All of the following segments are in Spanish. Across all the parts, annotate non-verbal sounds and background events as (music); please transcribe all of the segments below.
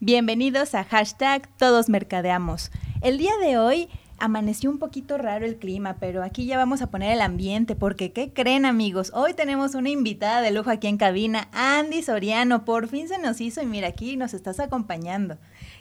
Bienvenidos a hashtag Todos Mercadeamos. El día de hoy amaneció un poquito raro el clima, pero aquí ya vamos a poner el ambiente, porque ¿qué creen amigos? Hoy tenemos una invitada de lujo aquí en cabina, Andy Soriano, por fin se nos hizo y mira aquí nos estás acompañando.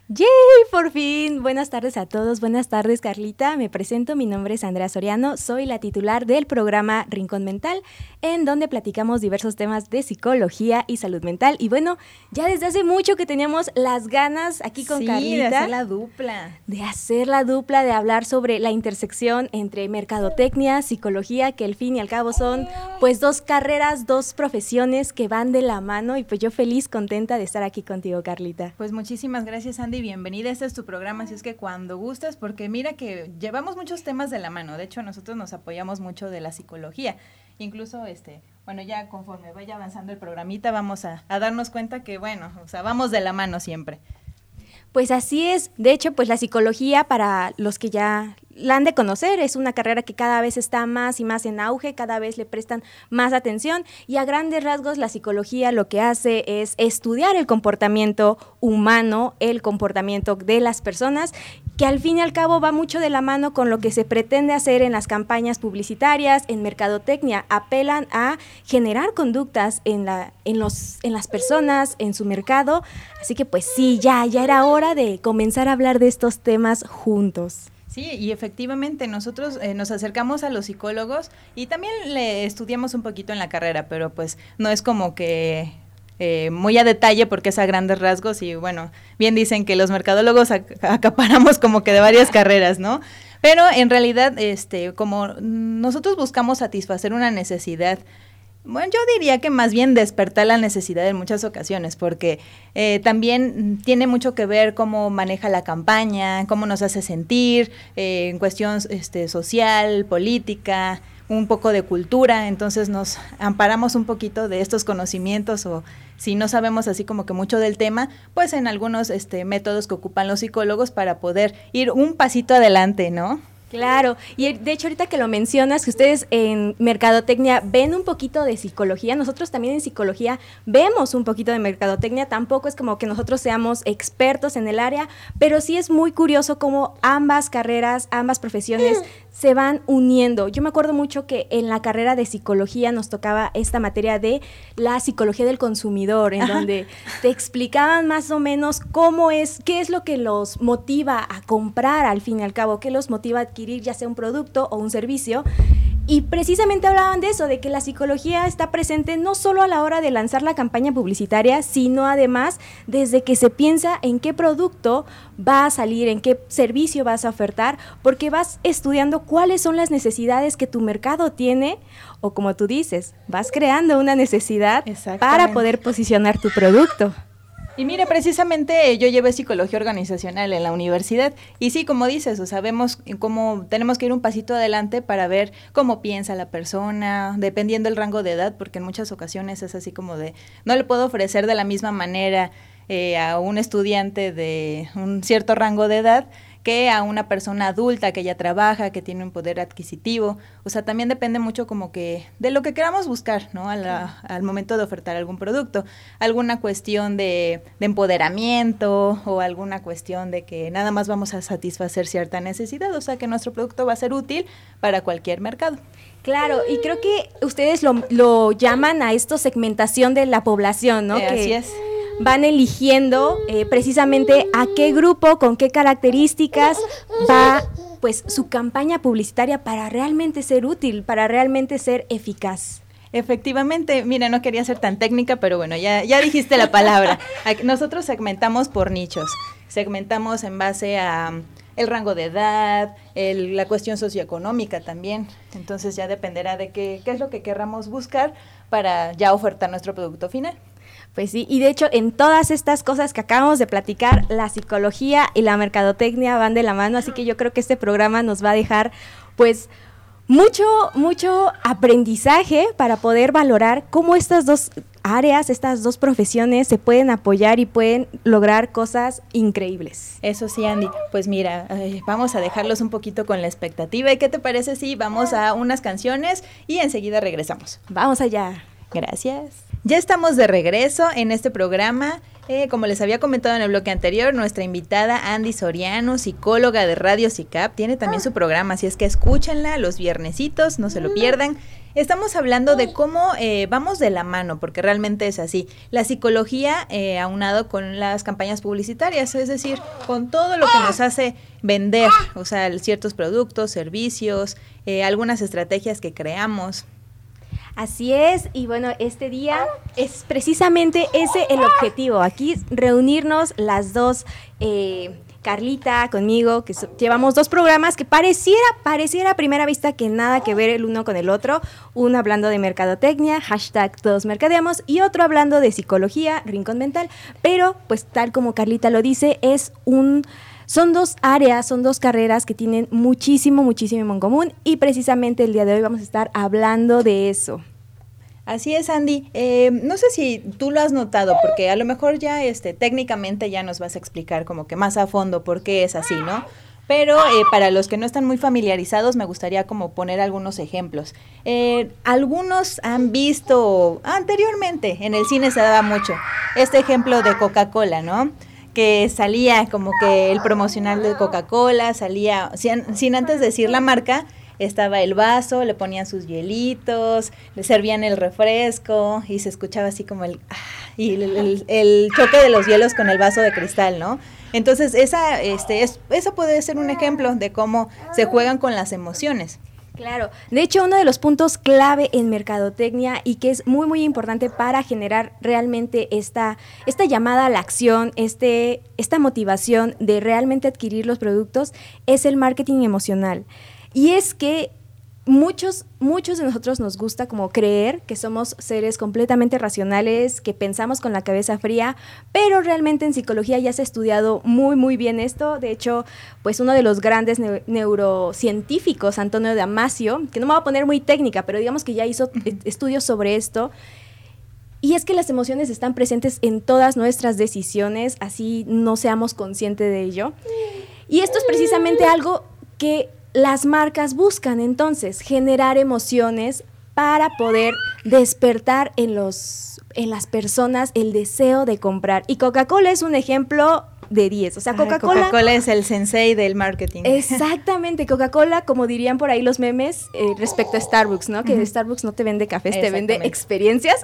¡Yay! Por fin. Buenas tardes a todos. Buenas tardes, Carlita. Me presento. Mi nombre es Andrea Soriano. Soy la titular del programa Rincón Mental, en donde platicamos diversos temas de psicología y salud mental. Y bueno, ya desde hace mucho que teníamos las ganas aquí con Carlita. De hacer la dupla. De hacer la dupla, de hablar sobre la intersección entre mercadotecnia, psicología, que al fin y al cabo son pues dos carreras, dos profesiones que van de la mano. Y pues yo feliz, contenta de estar aquí contigo, Carlita. Pues muchísimas gracias, Andy bienvenida. Este es tu programa, así es que cuando gustes, porque mira que llevamos muchos temas de la mano. De hecho, nosotros nos apoyamos mucho de la psicología. Incluso, este, bueno, ya conforme vaya avanzando el programita, vamos a, a darnos cuenta que, bueno, o sea, vamos de la mano siempre. Pues así es. De hecho, pues la psicología, para los que ya la han de conocer, es una carrera que cada vez está más y más en auge, cada vez le prestan más atención y a grandes rasgos la psicología lo que hace es estudiar el comportamiento humano, el comportamiento de las personas, que al fin y al cabo va mucho de la mano con lo que se pretende hacer en las campañas publicitarias, en mercadotecnia, apelan a generar conductas en, la, en, los, en las personas, en su mercado, así que pues sí, ya, ya era hora de comenzar a hablar de estos temas juntos. Sí, y efectivamente nosotros eh, nos acercamos a los psicólogos y también le estudiamos un poquito en la carrera, pero pues no es como que eh, muy a detalle porque es a grandes rasgos y bueno, bien dicen que los mercadólogos acaparamos como que de varias carreras, ¿no? Pero en realidad, este, como nosotros buscamos satisfacer una necesidad bueno, yo diría que más bien despertar la necesidad en muchas ocasiones, porque eh, también tiene mucho que ver cómo maneja la campaña, cómo nos hace sentir, eh, en cuestión este, social, política, un poco de cultura, entonces nos amparamos un poquito de estos conocimientos o si no sabemos así como que mucho del tema, pues en algunos este, métodos que ocupan los psicólogos para poder ir un pasito adelante, ¿no? Claro, y de hecho ahorita que lo mencionas, que ustedes en Mercadotecnia ven un poquito de psicología, nosotros también en psicología vemos un poquito de Mercadotecnia, tampoco es como que nosotros seamos expertos en el área, pero sí es muy curioso cómo ambas carreras, ambas profesiones se van uniendo. Yo me acuerdo mucho que en la carrera de psicología nos tocaba esta materia de la psicología del consumidor, en donde te explicaban más o menos cómo es, qué es lo que los motiva a comprar al fin y al cabo, qué los motiva a adquirir ya sea un producto o un servicio. Y precisamente hablaban de eso, de que la psicología está presente no solo a la hora de lanzar la campaña publicitaria, sino además desde que se piensa en qué producto va a salir, en qué servicio vas a ofertar, porque vas estudiando cuáles son las necesidades que tu mercado tiene o como tú dices, vas creando una necesidad para poder posicionar tu producto. Y mire, precisamente yo llevé psicología organizacional en la universidad. Y sí, como dices, o sabemos cómo tenemos que ir un pasito adelante para ver cómo piensa la persona, dependiendo del rango de edad, porque en muchas ocasiones es así como de, no le puedo ofrecer de la misma manera eh, a un estudiante de un cierto rango de edad que a una persona adulta que ya trabaja, que tiene un poder adquisitivo. O sea, también depende mucho como que de lo que queramos buscar, ¿no? al momento de ofertar algún producto. Alguna cuestión de, de, empoderamiento o alguna cuestión de que nada más vamos a satisfacer cierta necesidad. O sea, que nuestro producto va a ser útil para cualquier mercado. Claro, y creo que ustedes lo, lo llaman a esto segmentación de la población, ¿no? Eh, así es van eligiendo eh, precisamente a qué grupo, con qué características va pues su campaña publicitaria para realmente ser útil, para realmente ser eficaz. Efectivamente, mira, no quería ser tan técnica, pero bueno, ya, ya dijiste la palabra. Nosotros segmentamos por nichos, segmentamos en base a um, el rango de edad, la cuestión socioeconómica también. Entonces ya dependerá de qué, qué es lo que querramos buscar para ya ofertar nuestro producto final. Pues sí, y de hecho en todas estas cosas que acabamos de platicar, la psicología y la mercadotecnia van de la mano, así que yo creo que este programa nos va a dejar pues mucho, mucho aprendizaje para poder valorar cómo estas dos áreas, estas dos profesiones se pueden apoyar y pueden lograr cosas increíbles. Eso sí, Andy. Pues mira, vamos a dejarlos un poquito con la expectativa. ¿Y qué te parece si vamos a unas canciones y enseguida regresamos? Vamos allá. Gracias. Ya estamos de regreso en este programa. Eh, como les había comentado en el bloque anterior, nuestra invitada Andy Soriano, psicóloga de Radio CICAP, tiene también su programa, así es que escúchenla los viernesitos, no se lo pierdan. Estamos hablando de cómo eh, vamos de la mano, porque realmente es así. La psicología eh, aunado con las campañas publicitarias, es decir, con todo lo que nos hace vender, o sea, ciertos productos, servicios, eh, algunas estrategias que creamos. Así es, y bueno, este día es precisamente ese el objetivo, aquí reunirnos las dos, eh, Carlita conmigo, que llevamos dos programas que pareciera, pareciera a primera vista que nada que ver el uno con el otro, uno hablando de mercadotecnia, hashtag todos mercadeamos, y otro hablando de psicología, rincón mental, pero pues tal como Carlita lo dice, es un son dos áreas, son dos carreras que tienen muchísimo, muchísimo en común y precisamente el día de hoy vamos a estar hablando de eso. Así es, Andy. Eh, no sé si tú lo has notado, porque a lo mejor ya este, técnicamente ya nos vas a explicar como que más a fondo por qué es así, ¿no? Pero eh, para los que no están muy familiarizados, me gustaría como poner algunos ejemplos. Eh, algunos han visto anteriormente, en el cine se daba mucho, este ejemplo de Coca-Cola, ¿no? Que salía como que el promocional de Coca-Cola, salía, sin, antes decir la marca, estaba el vaso, le ponían sus hielitos, le servían el refresco y se escuchaba así como el, ah, y el, choque de los hielos con el vaso de cristal, ¿no? Entonces, esa, este, es, eso puede ser un ejemplo de cómo se juegan con las emociones. Claro, de hecho uno de los puntos clave en mercadotecnia y que es muy muy importante para generar realmente esta, esta llamada a la acción, este, esta motivación de realmente adquirir los productos es el marketing emocional. Y es que muchos, muchos de nosotros nos gusta como creer que somos seres completamente racionales, que pensamos con la cabeza fría, pero realmente en psicología ya se ha estudiado muy, muy bien esto. De hecho, pues uno de los grandes neurocientíficos, Antonio Damasio, que no me va a poner muy técnica, pero digamos que ya hizo estudios sobre esto. Y es que las emociones están presentes en todas nuestras decisiones, así no seamos conscientes de ello. Y esto es precisamente algo que las marcas buscan entonces generar emociones para poder despertar en los en las personas el deseo de comprar. Y Coca-Cola es un ejemplo de 10. O sea, Coca-Cola. Coca-Cola es el sensei del marketing. Exactamente. Coca-Cola, como dirían por ahí los memes, eh, respecto a Starbucks, ¿no? Que Starbucks no te vende cafés, te vende experiencias.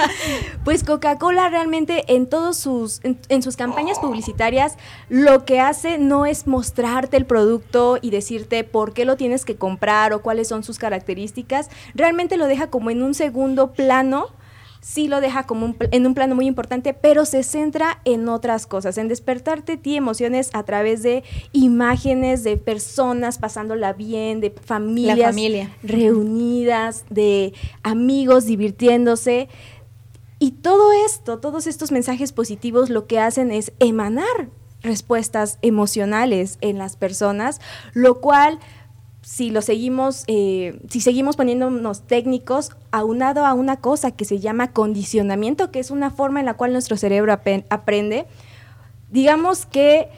(laughs) pues Coca-Cola realmente en todos sus, en, sus campañas publicitarias, lo que hace no es mostrarte el producto y decirte por qué lo tienes que comprar o cuáles son sus características. Realmente lo deja como en un segundo plano sí lo deja como en un plano muy importante, pero se centra en otras cosas, en despertarte ti emociones a través de imágenes de personas pasándola bien, de familias reunidas, de amigos divirtiéndose. Y todo esto, todos estos mensajes positivos lo que hacen es emanar respuestas emocionales en las personas, lo cual si lo seguimos, eh, si seguimos poniéndonos técnicos, aunado a una cosa que se llama condicionamiento, que es una forma en la cual nuestro cerebro aprende, digamos que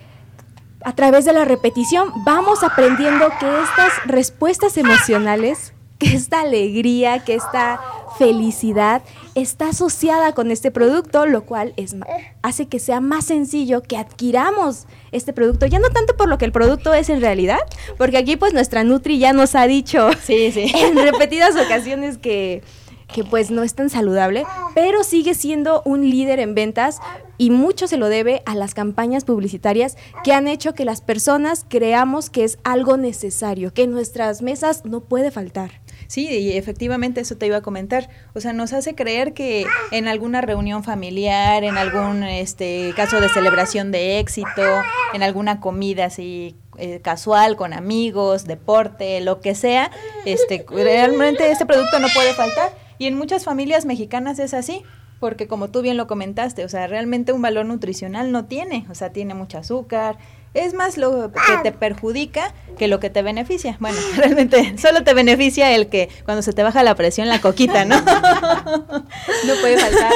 a través de la repetición vamos aprendiendo que estas respuestas emocionales que esta alegría, que esta felicidad está asociada con este producto, lo cual es, hace que sea más sencillo que adquiramos este producto, ya no tanto por lo que el producto es en realidad, porque aquí pues nuestra Nutri ya nos ha dicho sí, sí. (laughs) en repetidas ocasiones que, que pues no es tan saludable, pero sigue siendo un líder en ventas y mucho se lo debe a las campañas publicitarias que han hecho que las personas creamos que es algo necesario, que en nuestras mesas no puede faltar. Sí, y efectivamente eso te iba a comentar. O sea, nos hace creer que en alguna reunión familiar, en algún este caso de celebración de éxito, en alguna comida así eh, casual con amigos, deporte, lo que sea, este realmente este producto no puede faltar. Y en muchas familias mexicanas es así porque como tú bien lo comentaste, o sea, realmente un valor nutricional no tiene, o sea, tiene mucho azúcar, es más lo que te perjudica que lo que te beneficia. Bueno, (laughs) realmente solo te beneficia el que cuando se te baja la presión la coquita, ¿no? (laughs) no puede faltar.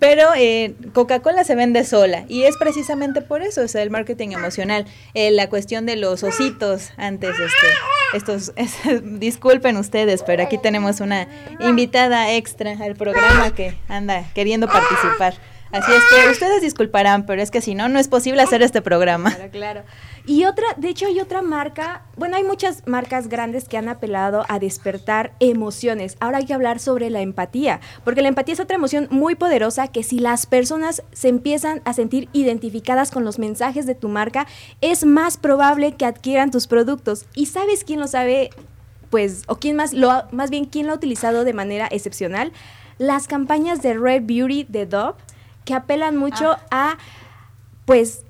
Pero eh, Coca-Cola se vende sola y es precisamente por eso, o sea, el marketing emocional, eh, la cuestión de los ositos antes, este, estos, (laughs) disculpen ustedes, pero aquí tenemos una invitada extra al programa que anda queriendo participar. Así es que ustedes disculparán, pero es que si no, no es posible hacer este programa. Claro, claro. Y otra, de hecho hay otra marca, bueno, hay muchas marcas grandes que han apelado a despertar emociones. Ahora hay que hablar sobre la empatía, porque la empatía es otra emoción muy poderosa que si las personas se empiezan a sentir identificadas con los mensajes de tu marca, es más probable que adquieran tus productos. ¿Y sabes quién lo sabe? Pues, o quién más, lo, más bien, quién lo ha utilizado de manera excepcional? Las campañas de Red Beauty de Dove que apelan mucho ah. a, pues,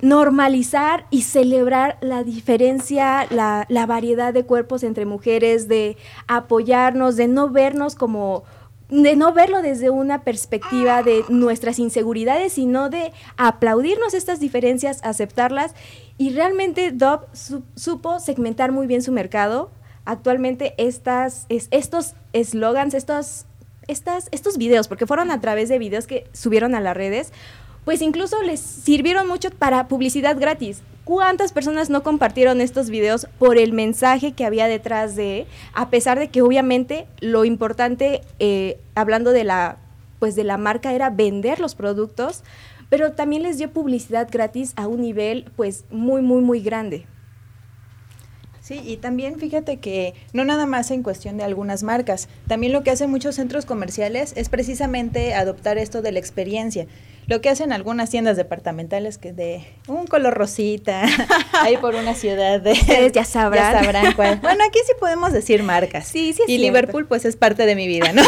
normalizar y celebrar la diferencia, la, la, variedad de cuerpos entre mujeres, de apoyarnos, de no vernos como de no verlo desde una perspectiva de nuestras inseguridades, sino de aplaudirnos estas diferencias, aceptarlas. Y realmente Dove supo segmentar muy bien su mercado. Actualmente estas, es, estos eslogans, estos estas, estos videos, porque fueron a través de videos que subieron a las redes, pues incluso les sirvieron mucho para publicidad gratis. ¿Cuántas personas no compartieron estos videos por el mensaje que había detrás de, a pesar de que obviamente lo importante, eh, hablando de la, pues de la marca, era vender los productos, pero también les dio publicidad gratis a un nivel pues muy, muy, muy grande. Sí, y también fíjate que no nada más en cuestión de algunas marcas, también lo que hacen muchos centros comerciales es precisamente adoptar esto de la experiencia. Lo que hacen algunas tiendas departamentales que de un color rosita, (laughs) ahí por una ciudad de... Ustedes ya (laughs) sabrán. Ya sabrán cuál. Bueno, aquí sí podemos decir marcas. Sí, sí. y Liverpool pues es parte de mi vida, ¿no?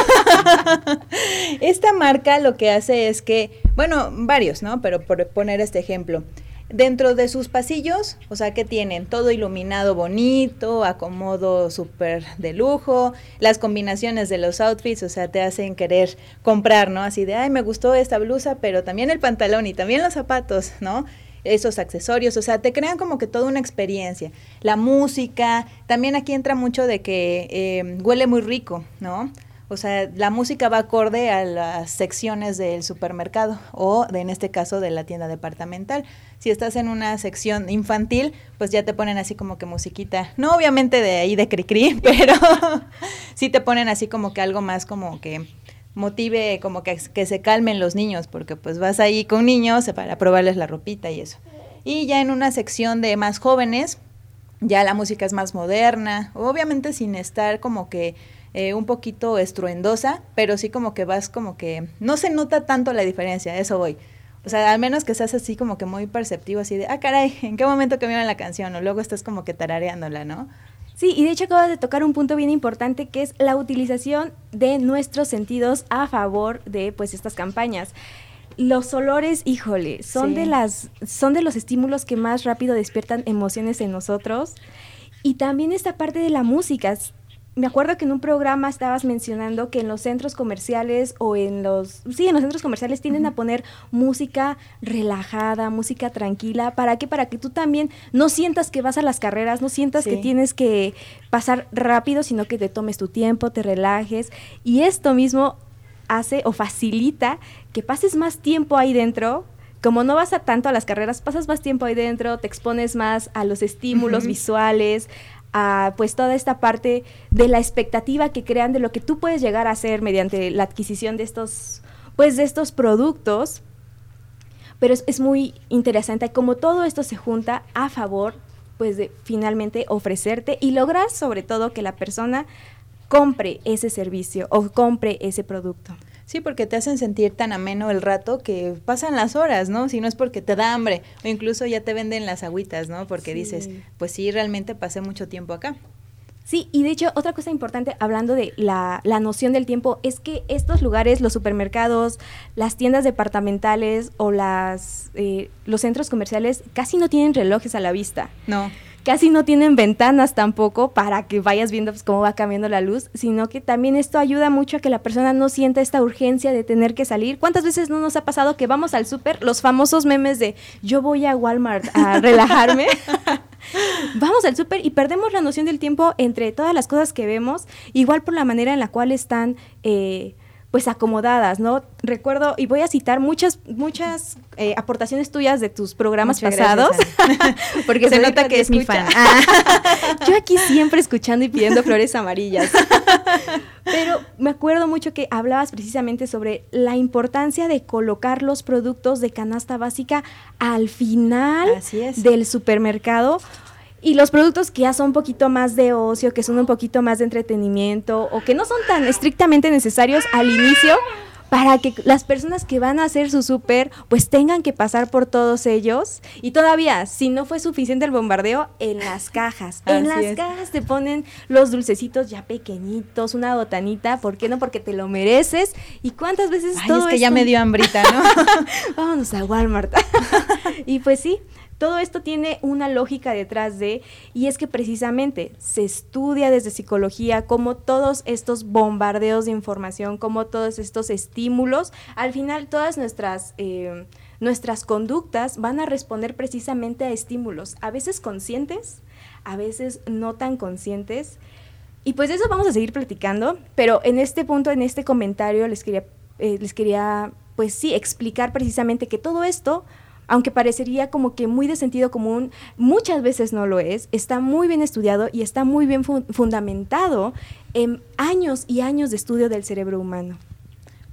(laughs) Esta marca lo que hace es que, bueno, varios, ¿no? Pero por poner este ejemplo, Dentro de sus pasillos, o sea, que tienen todo iluminado bonito, acomodo súper de lujo, las combinaciones de los outfits, o sea, te hacen querer comprar, ¿no? Así de, ay, me gustó esta blusa, pero también el pantalón y también los zapatos, ¿no? esos accesorios, o sea, te crean como que toda una experiencia. La música, también aquí entra mucho de que eh, huele muy rico, ¿no? O sea, la música va acorde a las secciones del supermercado o, de, en este caso, de la tienda departamental. Si estás en una sección infantil, pues ya te ponen así como que musiquita. No obviamente de ahí de cri-cri, (laughs) pero sí te ponen así como que algo más como que motive, como que, que se calmen los niños, porque pues vas ahí con niños para probarles la ropita y eso. Y ya en una sección de más jóvenes, ya la música es más moderna, obviamente sin estar como que eh, un poquito estruendosa, pero sí como que vas como que no se nota tanto la diferencia, eso voy. O sea, al menos que seas así como que muy perceptivo, así de, ah, caray, (laughs) ¿en qué momento cambiaron la canción? O luego estás como que tarareándola, ¿no? Sí, y de hecho acabas de tocar un punto bien importante que es la utilización de nuestros sentidos a favor de pues estas campañas. Los olores, híjole, son de las son de los estímulos que más rápido despiertan emociones en nosotros. Y también esta parte de la música me acuerdo que en un programa estabas mencionando que en los centros comerciales o en los, sí, en los centros comerciales tienden a poner música relajada, música tranquila. ¿Para qué? Para que tú también no sientas que vas a las carreras, no sientas que tienes que pasar rápido, sino que te tomes tu tiempo, te relajes. Y esto mismo hace o facilita que pases más tiempo ahí dentro como no vas a tanto a las carreras, pasas más tiempo ahí dentro, te expones más a los estímulos visuales, a pues toda esta parte de la expectativa que crean de lo que tú puedes llegar a hacer mediante la adquisición de estos pues de estos productos pero es, muy interesante como todo esto se junta a favor pues de finalmente ofrecerte y lograr sobre todo que la persona compre ese servicio o compre ese producto. Sí, porque te hacen sentir tan ameno el rato que pasan las horas, ¿no? Si no es porque te da hambre o incluso ya te venden las agüitas, ¿no? Porque dices, pues sí, realmente pasé mucho tiempo acá. Sí, y de hecho otra cosa importante hablando de la, la, noción del tiempo es que estos lugares, los supermercados, las tiendas departamentales o las, eh, los centros comerciales casi no tienen relojes a la vista. No casi no tienen ventanas tampoco para que vayas viendo pues, cómo va cambiando la luz, sino que también esto ayuda mucho a que la persona no sienta esta urgencia de tener que salir. ¿Cuántas veces no nos ha pasado que vamos al súper, los famosos memes de yo voy a Walmart a (laughs) relajarme? (laughs) Vamos al súper y perdemos la noción del tiempo entre todas las cosas que vemos, igual por la manera en la cual están eh, pues acomodadas, ¿no? Recuerdo, y voy a citar muchas, muchas eh, aportaciones tuyas de tus programas pasados, (laughs) porque se nota que es mi fan. Ah. (laughs) Yo aquí siempre escuchando y pidiendo flores amarillas. (laughs) Pero me acuerdo mucho que hablabas precisamente sobre la importancia de colocar los productos de canasta básica al final del supermercado y los productos que ya son un poquito más de ocio, que son un poquito más de entretenimiento o que no son tan estrictamente necesarios al inicio para que las personas que van a hacer su súper pues tengan que pasar por todos ellos. Y todavía si no fue suficiente el bombardeo en las (laughs) cajas. En las cajas te ponen los dulcecitos ya pequeñitos una botanita ¿por qué no? porque te lo mereces. Y cuántas veces Ay, es que ya me dio hambrita ¿no? (laughs) vámonos a Walmart. (laughs) Y pues sí todo esto tiene una lógica detrás de, y es que precisamente se estudia desde psicología cómo todos estos bombardeos de información, cómo todos estos estímulos, al final todas nuestras... Eh, nuestras conductas van a responder precisamente a estímulos, a veces conscientes, a veces no tan conscientes. Y pues eso vamos a seguir platicando, pero en este punto, en este comentario, les quería, eh, les quería pues sí, explicar precisamente que todo esto aunque parecería como que muy de sentido común, muchas veces no lo es, está muy bien estudiado y está muy bien fundamentado en años y años de estudio del cerebro humano.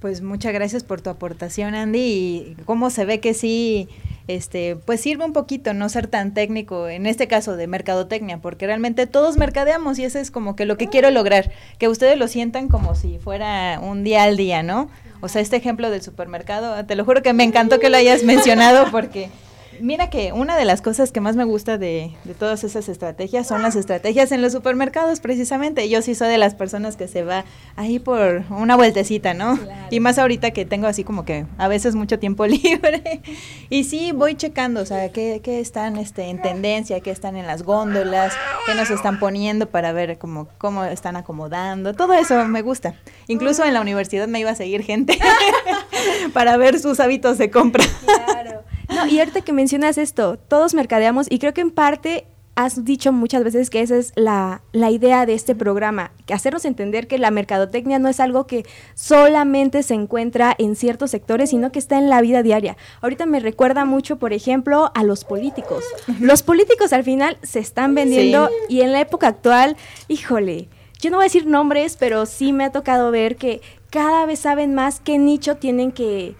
Pues muchas gracias por tu aportación, Andy, y cómo se ve que sí, este, pues sirve un poquito no ser tan técnico, en este caso de mercadotecnia, porque realmente todos mercadeamos y eso es como que lo que quiero lograr, que ustedes lo sientan como si fuera un día al día, ¿no? O sea, este ejemplo del supermercado, te lo juro que me encantó que lo hayas mencionado porque Mira que una de las cosas que más me gusta de, todas esas estrategias son las estrategias en los supermercados, precisamente. Yo sí soy de las personas que se va ahí por una vueltecita, ¿no? Y más ahorita que tengo así como que a veces mucho tiempo (laughs) libre. y sí, voy checando, o sea, qué, qué están este, en tendencia, qué están en las góndolas, qué nos están poniendo para ver cómo, cómo están acomodando. Todo eso me gusta. Incluso en la universidad me iba a seguir gente (laughs) para ver sus hábitos de compra. Claro. No, y ahorita que mencionas esto, todos mercadeamos y creo que en parte has dicho muchas veces que esa es la, la, idea de este programa, que hacernos entender que la mercadotecnia no es algo que solamente se encuentra en ciertos sectores, sino que está en la vida diaria. Ahorita me recuerda mucho, por ejemplo, a los políticos. Los políticos al final se están vendiendo y en la época actual, híjole, yo no voy a decir nombres, pero sí me ha tocado ver que cada vez saben más qué nicho tienen que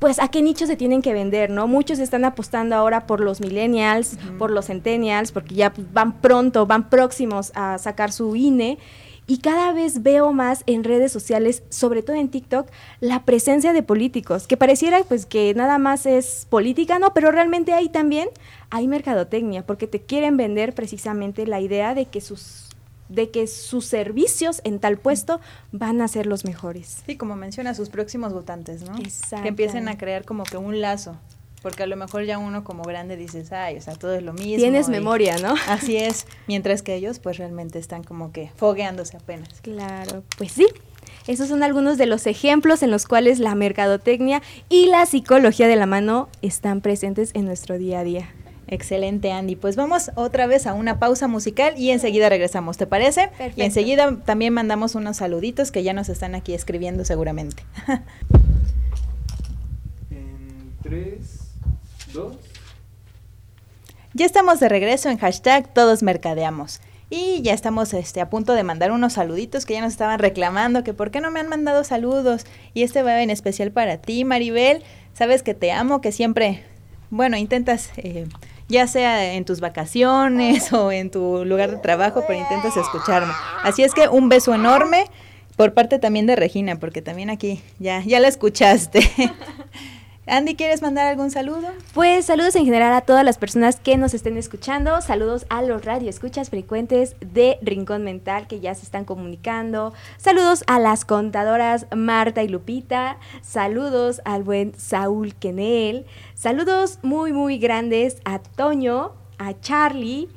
pues a qué nichos se tienen que vender, ¿no? Muchos están apostando ahora por los millennials, por los centennials, porque ya van pronto, van próximos a sacar su INE. Y cada vez veo más en redes sociales, sobre todo en TikTok, la presencia de políticos, que pareciera pues que nada más es política, ¿no? Pero realmente ahí también hay mercadotecnia, porque te quieren vender precisamente la idea de que sus de que sus servicios en tal puesto van a ser los mejores. Sí, como menciona, sus próximos votantes, ¿no? Que empiecen a crear como que un lazo. Porque a lo mejor ya uno como grande dices, ay, o sea, todo es lo mismo. Tienes memoria, ¿no? (laughs) Así es, mientras que ellos pues realmente están como que fogueándose apenas. Claro, pues sí. Esos son algunos de los ejemplos en los cuales la mercadotecnia y la psicología de la mano están presentes en nuestro día a día. Excelente, Andy. Pues vamos otra vez a una pausa musical y enseguida regresamos, ¿te parece? Perfecto. Y enseguida también mandamos unos saluditos que ya nos están aquí escribiendo seguramente. (laughs) en 3, 2. Ya estamos de regreso en hashtag Todos Mercadeamos. Y ya estamos este, a punto de mandar unos saluditos que ya nos estaban reclamando, que por qué no me han mandado saludos. Y este va en especial para ti, Maribel. Sabes que te amo, que siempre, bueno, intentas eh, ya sea en tus vacaciones o en tu lugar de trabajo, pero intentas escucharme. Así es que un beso enorme por parte también de Regina, porque también aquí ya, ya la escuchaste. (laughs) Andy, ¿quieres mandar algún saludo? Pues saludos en general a todas las personas que nos estén escuchando, saludos a los radioescuchas frecuentes de Rincón Mental que ya se están comunicando, saludos a las contadoras Marta y Lupita, saludos al buen Saúl Kenel, saludos muy muy grandes a Toño, a Charlie,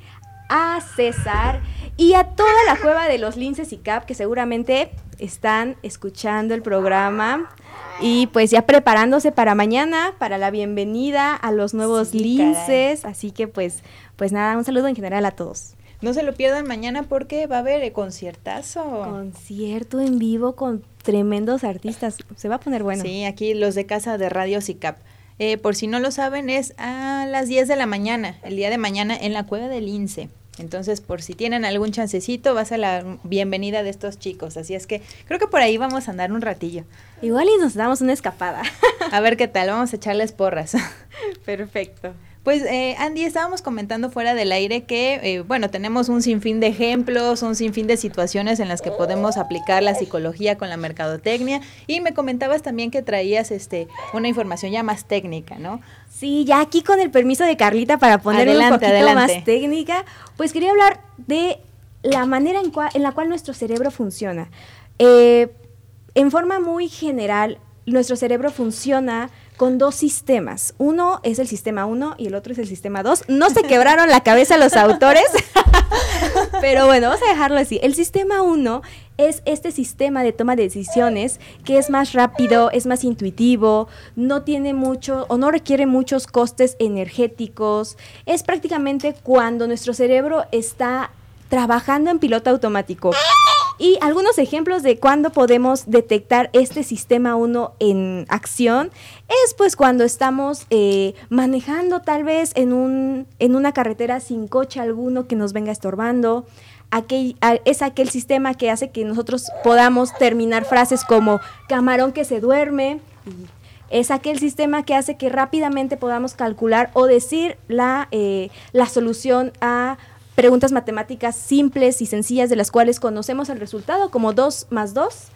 a César y a toda la cueva de los linces y cap que seguramente están escuchando el programa y pues ya preparándose para mañana, para la bienvenida a los nuevos Sí, linces. Así que pues, pues nada, un saludo en general a todos. No se lo pierdan mañana porque va a haber conciertazo. Concierto en vivo con tremendos artistas. Se va a poner bueno. Sí, aquí los de casa de Radio CICAP. Eh, por si no lo saben, es a las 10 de la mañana, el día de mañana, en la cueva del INSE. Entonces, por si tienen algún chancecito, va a la bienvenida de estos chicos. Así es que creo que por ahí vamos a andar un ratillo. Igual y nos damos una escapada. A ver qué tal, vamos a echarles porras. (laughs) Perfecto. Pues eh, Andy, estábamos comentando fuera del aire que, eh, bueno, tenemos un sinfín de ejemplos, un sinfín de situaciones en las que podemos aplicar la psicología con la mercadotecnia y me comentabas también que traías este una información ya más técnica, ¿no? Sí, ya aquí con el permiso de Carlita para ponerle un poquito adelante. más técnica, pues quería hablar de la manera en, en la cual nuestro cerebro funciona. Eh, en forma muy general, nuestro cerebro funciona con dos sistemas. Uno es el sistema 1 y el otro es el sistema 2. No se quebraron la cabeza los autores, (laughs) pero bueno, vamos a dejarlo así. El sistema 1 es este sistema de toma de decisiones que es más rápido, es más intuitivo, no tiene mucho o no requiere muchos costes energéticos. Es prácticamente cuando nuestro cerebro está trabajando en piloto automático. Y algunos ejemplos de cuándo podemos detectar este sistema 1 en acción es pues cuando estamos eh, manejando tal vez en, un, en una carretera sin coche alguno que nos venga estorbando. Aquel- es aquel sistema que hace que nosotros podamos terminar frases como camarón que se duerme. Es aquel sistema que hace que rápidamente podamos calcular o decir la, eh, la solución a preguntas matemáticas simples y sencillas de las cuales conocemos el resultado, como 2 más 2.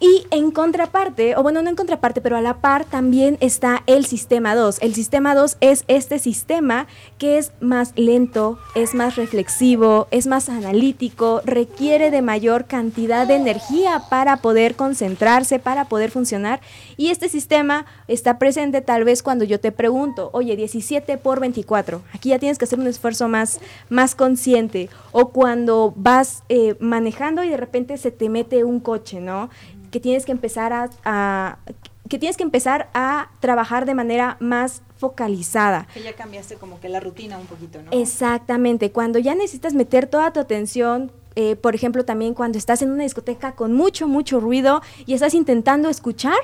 Y en contraparte, o bueno, no en contraparte, pero a la par también está el sistema 2. El sistema 2 es este sistema que es más lento, es más reflexivo, es más analítico, requiere de mayor cantidad de energía para poder concentrarse, para poder funcionar. Y este sistema está presente tal vez cuando yo te pregunto, oye, 17 por 24, aquí ya tienes que hacer un esfuerzo más, más consciente. O cuando vas eh, manejando y de repente se te mete un coche, ¿no? Que tienes que empezar a, a- que tienes que empezar a trabajar de manera más focalizada. Que ya cambiaste como que la rutina un poquito, ¿no? Exactamente, cuando ya necesitas meter toda tu atención, eh, por ejemplo, también cuando estás en una discoteca con mucho, mucho ruido y estás intentando escuchar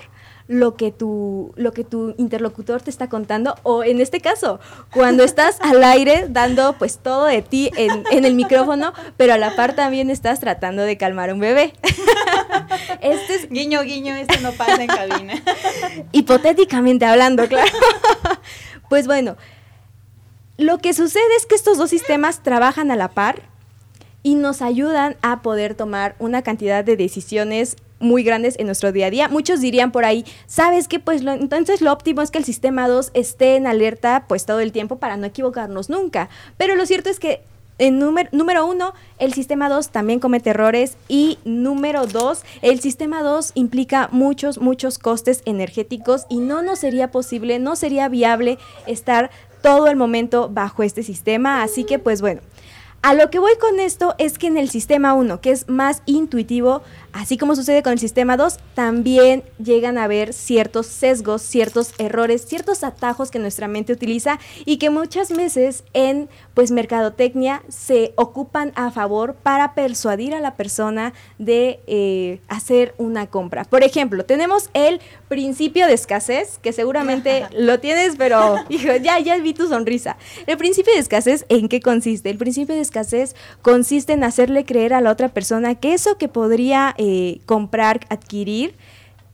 lo que tu, lo que tu interlocutor te está contando, o en este caso, cuando estás (laughs) al aire dando pues todo de ti en, en el micrófono, pero a la par también estás tratando de calmar a un bebé. (laughs) este es Guiño, guiño, esto no pasa en cabina. (laughs) hipotéticamente hablando, claro. pues bueno, lo que sucede es que estos dos sistemas trabajan a la par y nos ayudan a poder tomar una cantidad de decisiones muy grandes en nuestro día a día. Muchos dirían por ahí, ¿sabes qué? Pues lo- entonces lo óptimo es que el sistema 2 esté en alerta pues todo el tiempo para no equivocarnos nunca. Pero lo cierto es que en número, número uno, el sistema 2 también comete errores y número dos, el sistema 2 implica muchos, muchos costes energéticos y no nos sería posible, no sería viable estar todo el momento bajo este sistema. Así que pues bueno, a lo que voy con esto es que en el sistema 1, que es más intuitivo, así como sucede con el sistema 2, también llegan a haber ciertos sesgos, ciertos errores, ciertos atajos que nuestra mente utiliza y que muchas veces en pues mercadotecnia se ocupan a favor para persuadir a la persona de eh, hacer una compra. Por ejemplo, tenemos el principio de escasez, que seguramente (laughs) lo tienes, pero (laughs) hijo, ya, ya vi tu sonrisa. El principio de escasez, ¿en qué consiste? El principio de escasez consiste en hacerle creer a la otra persona que eso que podría eh, comprar, adquirir,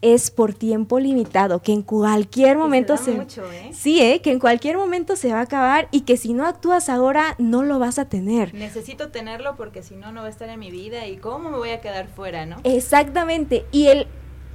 es por tiempo limitado, que en cualquier momento se... mucho, ¿eh? Sí, ¿eh? que en cualquier momento se va a acabar y que si no actúas ahora no lo vas a tener. Necesito tenerlo porque si no, no va a estar en mi vida y cómo me voy a quedar fuera, ¿no? Exactamente. Y el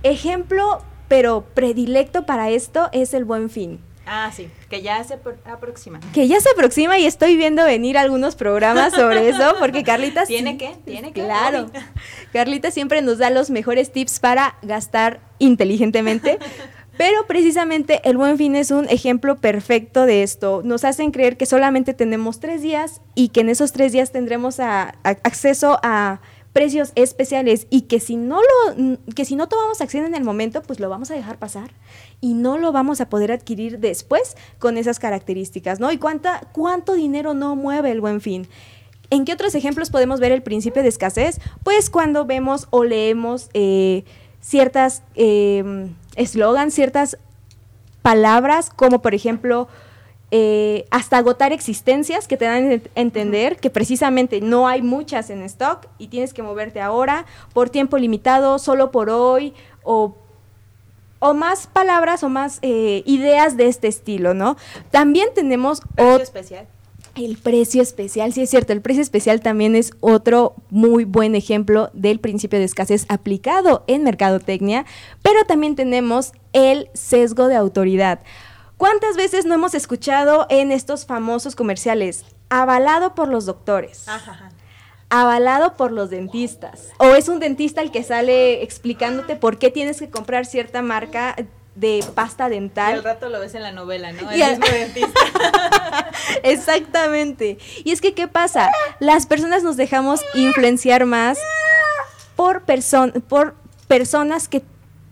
ejemplo, pero predilecto para esto, es el buen fin. Ah, sí, que ya se pro- aproxima. Que ya se aproxima y estoy viendo venir algunos programas sobre eso, porque (laughs) Carlita... ¿Tiene sí- que? ¿Tiene que? Claro. (laughs) Carlita siempre nos da los mejores tips para gastar inteligentemente. (laughs) Pero precisamente el buen fin es un ejemplo perfecto de esto. Nos hacen creer que solamente tenemos tres días y que en esos tres días tendremos acceso a precios especiales y que si no lo que si no tomamos acción en el momento, pues lo vamos a dejar pasar y no lo vamos a poder adquirir después con esas características, ¿no? Y cuánta cuánto dinero no mueve el buen fin. ¿En qué otros ejemplos podemos ver el principio de escasez? Pues cuando vemos o leemos eh, ciertas em, eslogans, ciertas palabras, como por ejemplo, eh, hasta agotar existencias que te dan a entender que precisamente no hay muchas en stock y tienes que moverte ahora por tiempo limitado, solo por hoy o, o más palabras o más eh, ideas de este estilo, ¿no? También tenemos... otro especial. El precio especial, sí es cierto, el precio especial también es otro muy buen ejemplo del principio de escasez aplicado en mercadotecnia, pero también tenemos el sesgo de autoridad. ¿Cuántas veces no hemos escuchado en estos famosos comerciales? Avalado por los doctores. Avalado por los dentistas. O es un dentista el que sale explicándote por qué tienes que comprar cierta marca de pasta dental. Y al rato lo ves en la novela, ¿no? El mismo (laughs) dentista. (laughs) Exactamente. Y es que, ¿qué pasa? Las personas nos dejamos influenciar más por, por personas que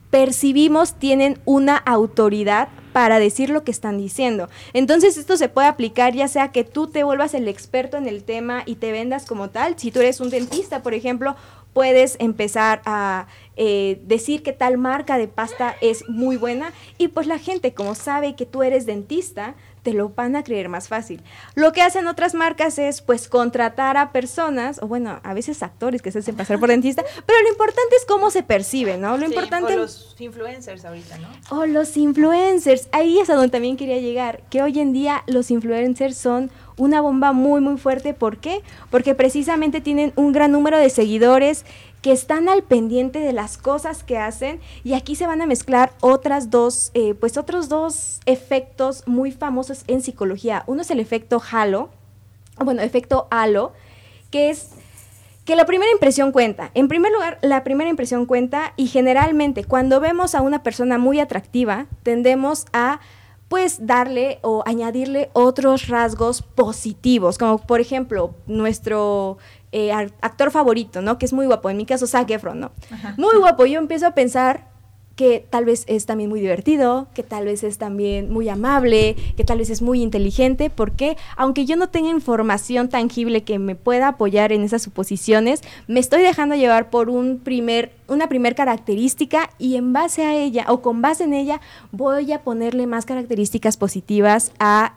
percibimos tienen una autoridad para decir lo que están diciendo. Entonces esto se puede aplicar ya sea que tú te vuelvas el experto en el tema y te vendas como tal. Si tú eres un dentista, por ejemplo, puedes empezar a eh, decir que tal marca de pasta es muy buena y pues la gente como sabe que tú eres dentista, te lo van a creer más fácil. Lo que hacen otras marcas es pues contratar a personas, o bueno, a veces actores que se hacen pasar por dentista, pero lo importante es cómo se percibe, ¿no? Lo importante... O los influencers ahorita, ¿no? O los influencers, ahí es a donde también quería llegar, que hoy en día los influencers son una bomba muy muy fuerte. ¿Por qué? Porque precisamente tienen un gran número de seguidores que están al pendiente de las cosas que hacen y aquí se van a mezclar otras dos, eh, pues otros dos efectos muy famosos en psicología. Uno es el efecto halo, bueno, efecto halo, que es que la primera impresión cuenta. En primer lugar, la primera impresión cuenta y generalmente cuando vemos a una persona muy atractiva, tendemos a pues darle o añadirle otros rasgos positivos, como por ejemplo nuestro eh, actor favorito, ¿no? Que es muy guapo, en mi caso Zac Efron, ¿no? Muy guapo, yo empiezo a pensar que tal vez es también muy divertido, que tal vez es también muy amable, que tal vez es muy inteligente, porque aunque yo no tenga información tangible que me pueda apoyar en esas suposiciones, me estoy dejando llevar por un primer, una primer característica y en base a ella o con base en ella voy a ponerle más características positivas a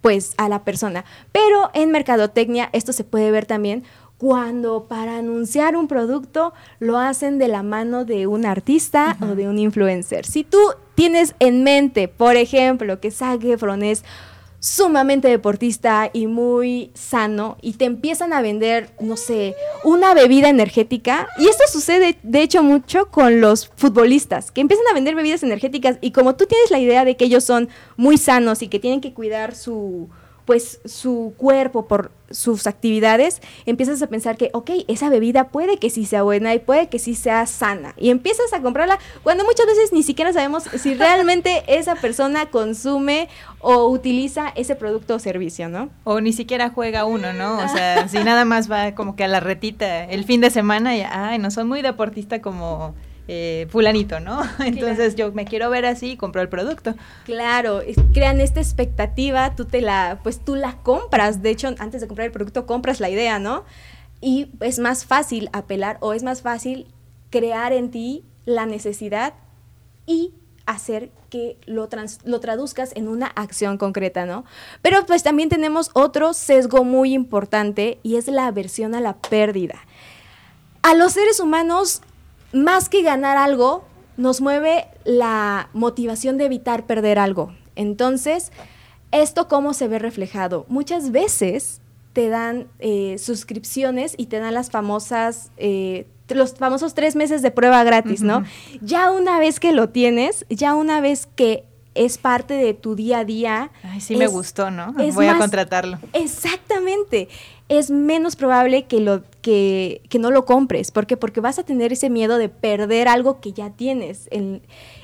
pues a la persona. Pero en mercadotecnia esto se puede ver también cuando para anunciar un producto lo hacen de la mano de un artista o de un influencer. Si tú tienes en mente, por ejemplo, que Zac Efron es sumamente deportista y muy sano y te empiezan a vender, no sé, una bebida energética. Y esto sucede, de hecho, mucho con los futbolistas, que empiezan a vender bebidas energéticas y como tú tienes la idea de que ellos son muy sanos y que tienen que cuidar su, pues su cuerpo por sus actividades, empiezas a pensar que, ok, esa bebida puede que sí sea buena y puede que sí sea sana. Y empiezas a comprarla cuando muchas veces ni siquiera sabemos si realmente (laughs) esa persona consume o utiliza ese producto o servicio, ¿no? O ni siquiera juega uno, ¿no? O sea, (laughs) si nada más va como que a la retita el fin de semana y, ay, no son muy deportista como eh, fulanito, ¿no? (laughs) Entonces yo me quiero ver así y compro el producto. Claro, crean esta expectativa, tú te la, pues tú la compras, de hecho antes de comprar el producto compras la idea, ¿no? Y es más fácil apelar o es más fácil crear en ti la necesidad y hacer que lo, lo traduzcas en una acción concreta, ¿no? Pero pues también tenemos otro sesgo muy importante y es la aversión a la pérdida. A los seres humanos más que ganar algo, nos mueve la motivación de evitar perder algo. Entonces, ¿esto cómo se ve reflejado? Muchas veces te dan eh, suscripciones y te dan las famosas, eh, los famosos tres meses de prueba gratis, ¿no? Ya una vez que lo tienes, ya una vez que es parte de tu día a día. Ay, sí me gustó, ¿no? Voy a contratarlo. Exactamente. Es menos probable que, lo, que, que, no lo compres. ¿Por qué? Porque vas a tener ese miedo de perder algo que ya tienes.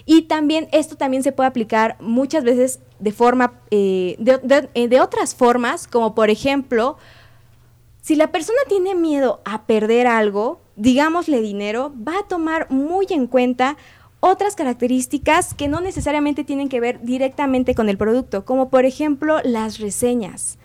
y también esto también se puede aplicar muchas veces de forma, eh, de, eh, de otras formas, como por ejemplo, si la persona tiene miedo a perder algo, digámosle dinero, va a tomar muy en cuenta otras características que no necesariamente tienen que ver directamente con el producto, como por ejemplo las reseñas.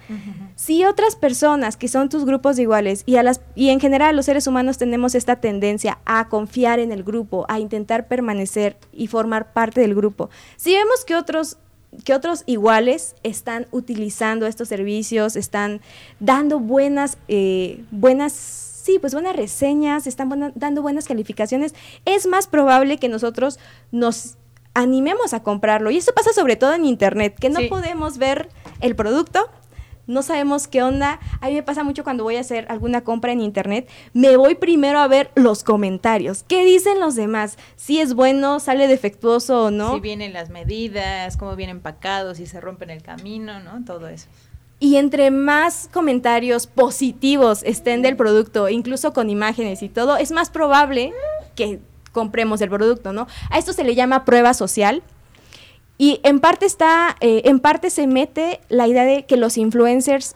Si otras personas que son tus grupos iguales y, a las, y en general los seres humanos tenemos esta tendencia a confiar en el grupo, a intentar permanecer y formar parte del grupo, si vemos que otros que otros iguales están utilizando estos servicios, están dando buenas, eh, buenas sí, pues buenas reseñas, están dando buenas calificaciones, es más probable que nosotros nos animemos a comprarlo. Y eso pasa sobre todo en Internet, que no podemos ver el producto, no sabemos qué onda. A mí me pasa mucho cuando voy a hacer alguna compra en internet, me voy primero a ver los comentarios. ¿Qué dicen los demás? Si es bueno, sale defectuoso o no. Si vienen las medidas, cómo vienen empacados, si se rompen el camino, ¿no? Todo eso. Y entre más comentarios positivos estén del producto, incluso con imágenes y todo, es más probable que compremos el producto, ¿no? A esto se le llama prueba social. Y en parte está, eh, en parte se mete la idea de que los influencers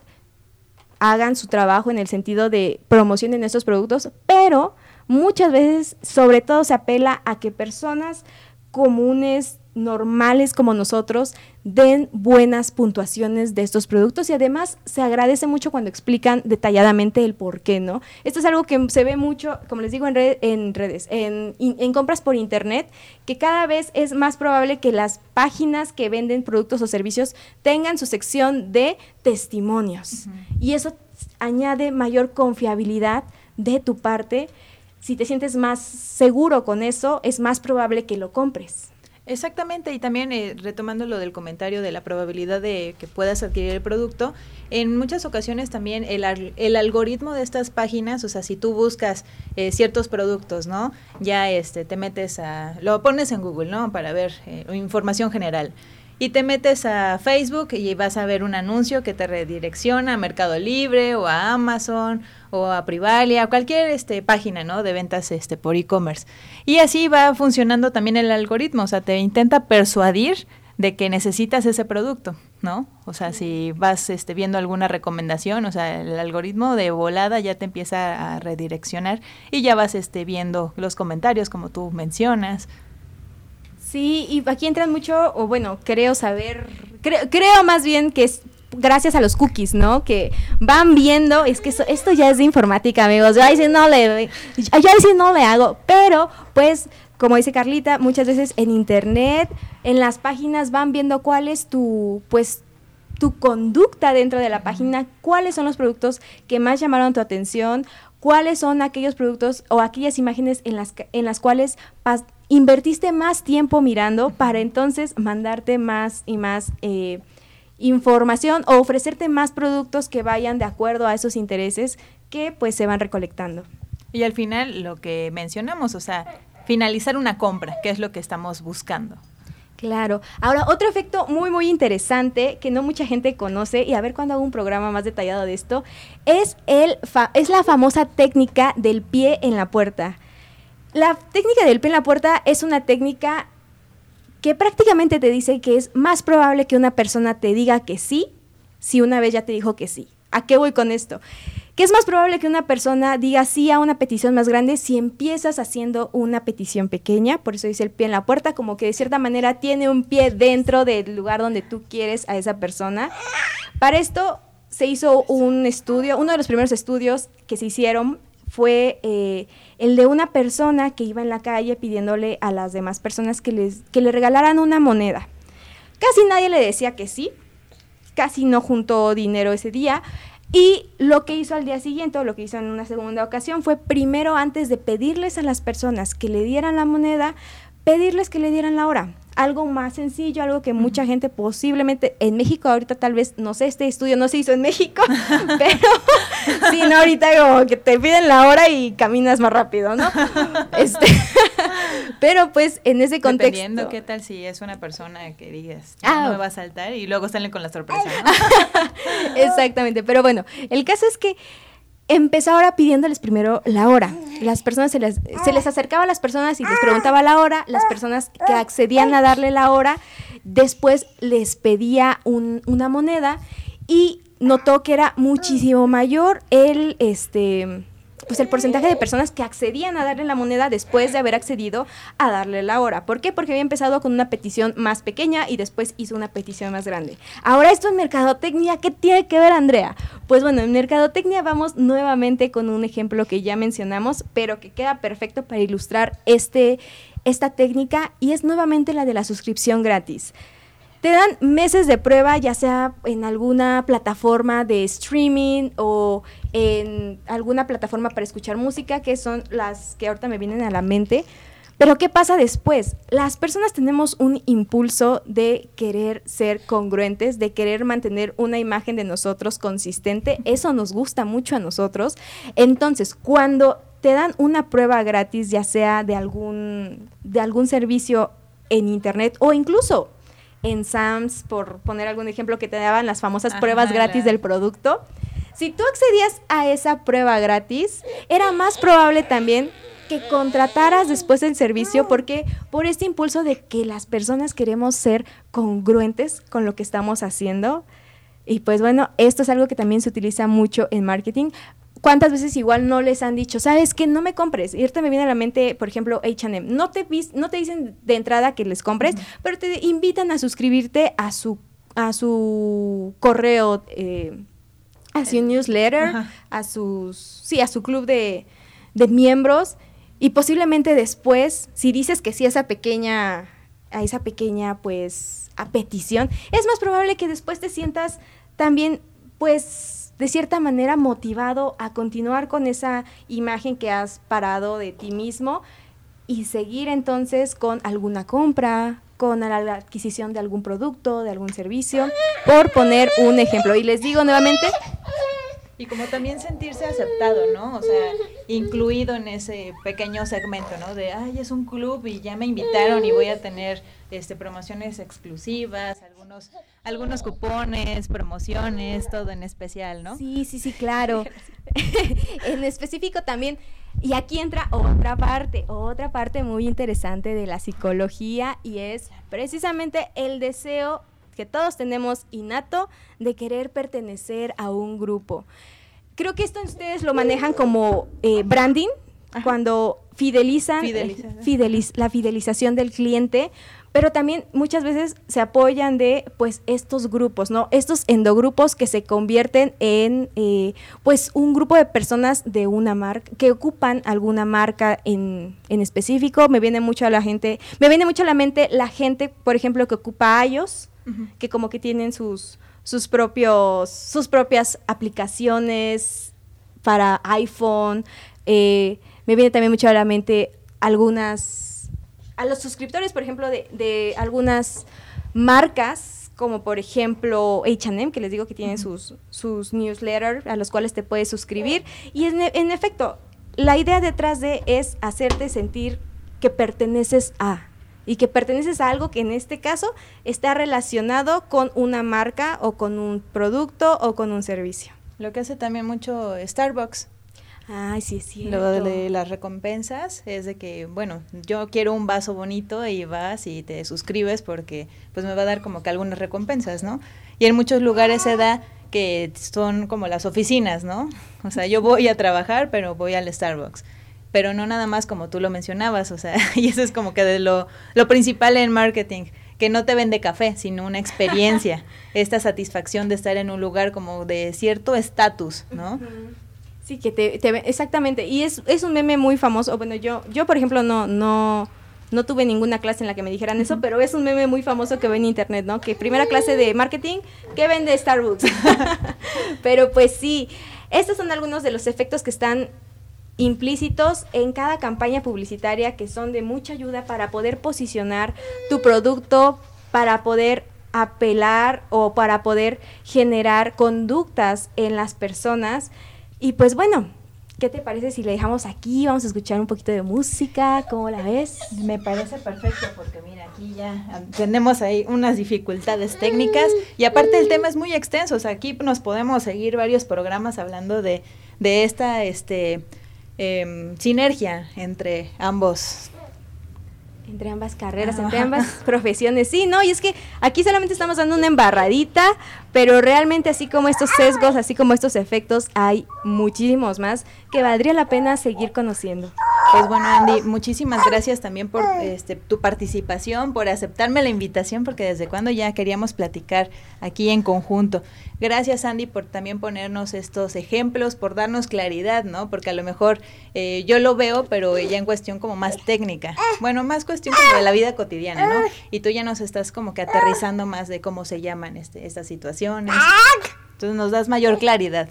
hagan su trabajo en el sentido de promocionen estos productos, pero muchas veces, sobre todo, se apela a que personas comunes, normales como nosotros den buenas puntuaciones de estos productos y además se agradece mucho cuando explican detalladamente el por qué, ¿no? Esto es algo que se ve mucho, como les digo, en, en redes, en, en, compras por internet, que cada vez es más probable que las páginas que venden productos o servicios tengan su sección de testimonios. Y eso añade mayor confiabilidad de tu parte si te sientes más seguro con eso, es más probable que lo compres. Exactamente, y también eh, retomando lo del comentario de la probabilidad de que puedas adquirir el producto, en muchas ocasiones también el, el algoritmo de estas páginas, o sea, si tú buscas eh, ciertos productos, ¿no? Ya este, te metes a, lo pones en Google, ¿no? Para ver eh, información general y te metes a Facebook y vas a ver un anuncio que te redirecciona a Mercado Libre o a Amazon o a Privalia, cualquier este, página ¿no? de ventas este, por e-commerce. Y así va funcionando también el algoritmo, o sea, te intenta persuadir de que necesitas ese producto, ¿no? O sea, si vas este, viendo alguna recomendación, o sea, el algoritmo de volada ya te empieza a redireccionar y ya vas este, viendo los comentarios como tú mencionas, Sí, y aquí entran mucho, o bueno, creo saber, creo, creo más bien que es gracias a los cookies, ¿no? Que van viendo, es que esto ya es de informática, amigos. Yo ahí sí no le, yo no le hago, pero pues como dice Carlita, muchas veces en internet, en las páginas van viendo cuál es tu, pues, tu conducta dentro de la página, cuáles son los productos que más llamaron tu atención, cuáles son aquellos productos o aquellas imágenes en las, en las cuales invertiste más tiempo mirando para entonces mandarte más y más eh, información o ofrecerte más productos que vayan de acuerdo a esos intereses que pues se van recolectando. Y al final lo que mencionamos, o sea, finalizar una compra, que es lo que estamos buscando. Claro. Ahora, otro efecto muy, muy interesante que no mucha gente conoce, y a ver cuando hago un programa más detallado de esto, es, el es la famosa técnica del pie en la puerta. La técnica del pie en la puerta es una técnica que prácticamente te dice que es más probable que una persona te diga que sí si una vez ya te dijo que sí. ¿A qué voy con esto? Que es más probable que una persona diga sí a una petición más grande si empiezas haciendo una petición pequeña, por eso dice el pie en la puerta, como que de cierta manera tiene un pie dentro del lugar donde tú quieres a esa persona. Para esto se hizo un estudio, uno de los primeros estudios que se hicieron fue eh, el de una persona que iba en la calle pidiéndole a las demás personas que, les, que le regalaran una moneda. Casi nadie le decía que sí, casi no juntó dinero ese día. Y lo que hizo al día siguiente, o lo que hizo en una segunda ocasión, fue primero antes de pedirles a las personas que le dieran la moneda, pedirles que le dieran la hora. Algo más sencillo, algo que mucha gente posiblemente en México ahorita tal vez, no sé, este estudio no se hizo en México, (laughs) pero sí, no, ahorita como que te piden la hora y caminas más rápido, ¿no? (laughs) Este, (laughs) pero pues en ese contexto... Dependiendo qué tal si es una persona que digas, Ah. no me va a saltar y luego salen con la sorpresa, ¿no? Exactamente, pero bueno, el caso es que empezó ahora pidiéndoles primero la hora. Las personas se les, se les acercaba a las personas y les preguntaba la hora, las personas que accedían a darle la hora, después les pedía un- una moneda y notó que era muchísimo mayor el este pues el porcentaje de personas que accedían a darle la moneda después de haber accedido a darle la hora. ¿Por qué? Porque había empezado con una petición más pequeña y después hizo una petición más grande. Ahora esto en mercadotecnia, ¿qué tiene que ver Andrea? Pues bueno, en mercadotecnia vamos nuevamente con un ejemplo que ya mencionamos, pero que queda perfecto para ilustrar este, esta técnica y es nuevamente la de la suscripción gratis. Te dan meses de prueba, ya sea en alguna plataforma de streaming o en alguna plataforma para escuchar música, que son las que ahorita me vienen a la mente. Pero ¿qué pasa después? Las personas tenemos un impulso de querer ser congruentes, de querer mantener una imagen de nosotros consistente. Eso nos gusta mucho a nosotros. Entonces, cuando te dan una prueba gratis, ya sea de algún, de algún servicio en internet o incluso en Sams, por poner algún ejemplo, que te daban las famosas Ajá, pruebas gratis la- del producto. Si tú accedías a esa prueba gratis, era más probable también que contrataras después el servicio porque por este impulso de que las personas queremos ser congruentes con lo que estamos haciendo. Y pues bueno, esto es algo que también se utiliza mucho en marketing. ¿Cuántas veces igual no les han dicho, sabes que no me compres? Y ahorita me viene a la mente, por ejemplo, HM. No te, no te dicen de entrada que les compres, pero te invitan a suscribirte a su, a su correo, eh, a su newsletter, Ajá. a sus, sí, a su club de, de miembros. Y posiblemente después, si dices que sí a esa pequeña, a esa pequeña, pues, a petición, es más probable que después te sientas también, pues, de cierta manera motivado a continuar con esa imagen que has parado de ti mismo y seguir entonces con alguna compra, con la, adquisición de algún producto, de algún servicio, por poner un ejemplo. Y les digo nuevamente, Y como también sentirse aceptado, ¿no? O sea, incluido en ese pequeño segmento, ¿no? De, ay, es un club y ya me invitaron y voy a tener este promociones exclusivas, algunos algunos cupones, promociones, todo en especial, ¿no? Sí, sí, sí, claro. (laughs) (laughs) en específico también, y aquí entra otra parte, otra parte muy interesante de la psicología y es precisamente el deseo que todos tenemos innato de querer pertenecer a un grupo. Creo que esto ustedes lo manejan como eh, branding, Ajá. cuando fidelizan, eh, fideliz- la fidelización del cliente, pero también muchas veces se apoyan de pues estos grupos, ¿no? Estos endogrupos que se convierten en eh, pues un grupo de personas de una marca, que ocupan alguna marca en, en específico. Me viene mucho a la gente, me viene mucho a la mente la gente, por ejemplo, que ocupa iOS, Que como que tienen sus, sus propios, sus propias aplicaciones para iPhone. Eh, me viene también mucho a la mente algunas, a los suscriptores, por ejemplo, de, de algunas marcas, como por ejemplo HM, que les digo que tienen sus, sus newsletters a los cuales te puedes suscribir. Y en, en efecto, la idea detrás de es hacerte sentir que perteneces a y que perteneces a algo que en este caso está relacionado con una marca o con un producto o con un servicio. Lo que hace también mucho Starbucks. Ay, sí, cierto. Lo de las recompensas es de que, bueno, yo quiero un vaso bonito y vas y te suscribes porque pues me va a dar como que algunas recompensas, ¿no? Y en muchos lugares se da que son como las oficinas, ¿no? O sea, yo voy a trabajar, pero voy al Starbucks. Pero no nada más como tú lo mencionabas, o sea, (laughs) y eso es como que de lo, lo principal en marketing, que no te vende café, sino una experiencia, (laughs) esta satisfacción de estar en un lugar como de cierto estatus, ¿no? Sí, que te, te exactamente. Y es, es un meme muy famoso. Bueno, yo, yo por ejemplo, no, no, no tuve ninguna clase en la que me dijeran eso, pero es un meme muy famoso que ve en internet, ¿no? Que primera clase de marketing, que vende Starbucks? (laughs) pero pues sí, estos son algunos de los efectos que están implícitos en cada campaña publicitaria que son de mucha ayuda para poder posicionar tu producto, para poder apelar o para poder generar conductas en las personas. Y pues bueno, ¿qué te parece si le dejamos aquí? Vamos a escuchar un poquito de música, ¿cómo la ves? Me parece perfecto porque mira, aquí ya tenemos ahí unas dificultades técnicas y aparte el tema es muy extenso, o sea, aquí nos podemos seguir varios programas hablando de, de esta este, em, sinergia entre ambos entre ambas carreras, entre ambas profesiones. Sí, no, y es que aquí solamente estamos dando una embarradita, pero realmente así como estos sesgos, así como estos efectos, hay muchísimos más que valdría la pena seguir conociendo. Pues bueno, Andy, muchísimas gracias también por este, tu participación, por aceptarme la invitación, porque desde cuando ya queríamos platicar aquí en conjunto. Gracias, Andy, por también ponernos estos ejemplos, por darnos claridad, ¿no? Porque a lo mejor eh, yo lo veo, pero ya en cuestión como más técnica. Bueno, más cuestión como de la vida cotidiana, ¿no? Y tú ya nos estás como que aterrizando más de cómo se llaman este, estas situaciones. Entonces nos das mayor claridad.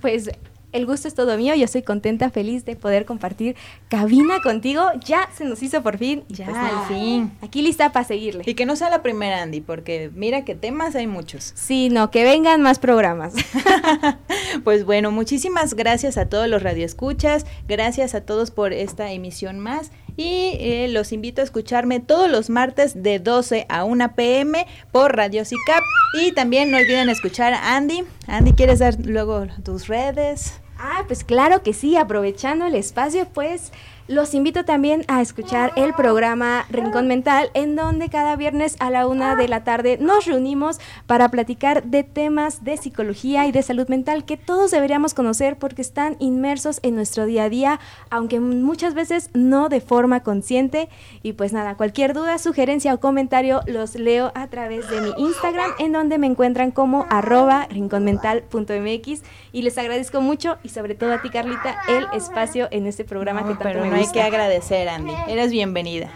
Pues el gusto es todo mío, yo estoy contenta, feliz de poder compartir cabina contigo. Ya se nos hizo por fin. Ya, pues al fin. Aquí lista para seguirle. Y que no sea la primera, Andy, porque mira que temas hay muchos. Sí, no, que vengan más programas. (laughs) pues bueno, muchísimas gracias a todos los radioescuchas, gracias a todos por esta emisión más y eh, los invito a escucharme todos los martes de 12 a 1 pm por Radio CICAP y también no olviden escuchar a Andy. Andy, ¿quieres dar luego tus redes? Ah, pues claro que sí, aprovechando el espacio, pues los invito también a escuchar el programa Rincón Mental, en donde cada viernes a la una de la tarde nos reunimos para platicar de temas de psicología y de salud mental que todos deberíamos conocer porque están inmersos en nuestro día a día, aunque muchas veces no de forma consciente. Y pues nada, cualquier duda, sugerencia o comentario los leo a través de mi Instagram, en donde me encuentran como arroba rinconmental.mx. Y les agradezco mucho y sobre todo a ti, Carlita, el espacio en este programa que tanto me hay que agradecer, Andy. Eres bienvenida.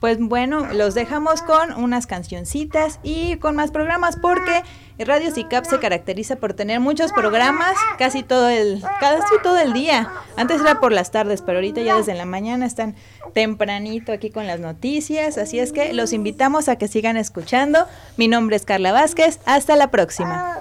Pues bueno, los dejamos con unas cancioncitas y con más programas porque Radio CICAP se caracteriza por tener muchos programas casi todo el casi todo el día. Antes era por las tardes, pero ahorita ya desde la mañana están tempranito aquí con las noticias, así es que los invitamos a que sigan escuchando. Mi nombre es Carla Vázquez, hasta la próxima.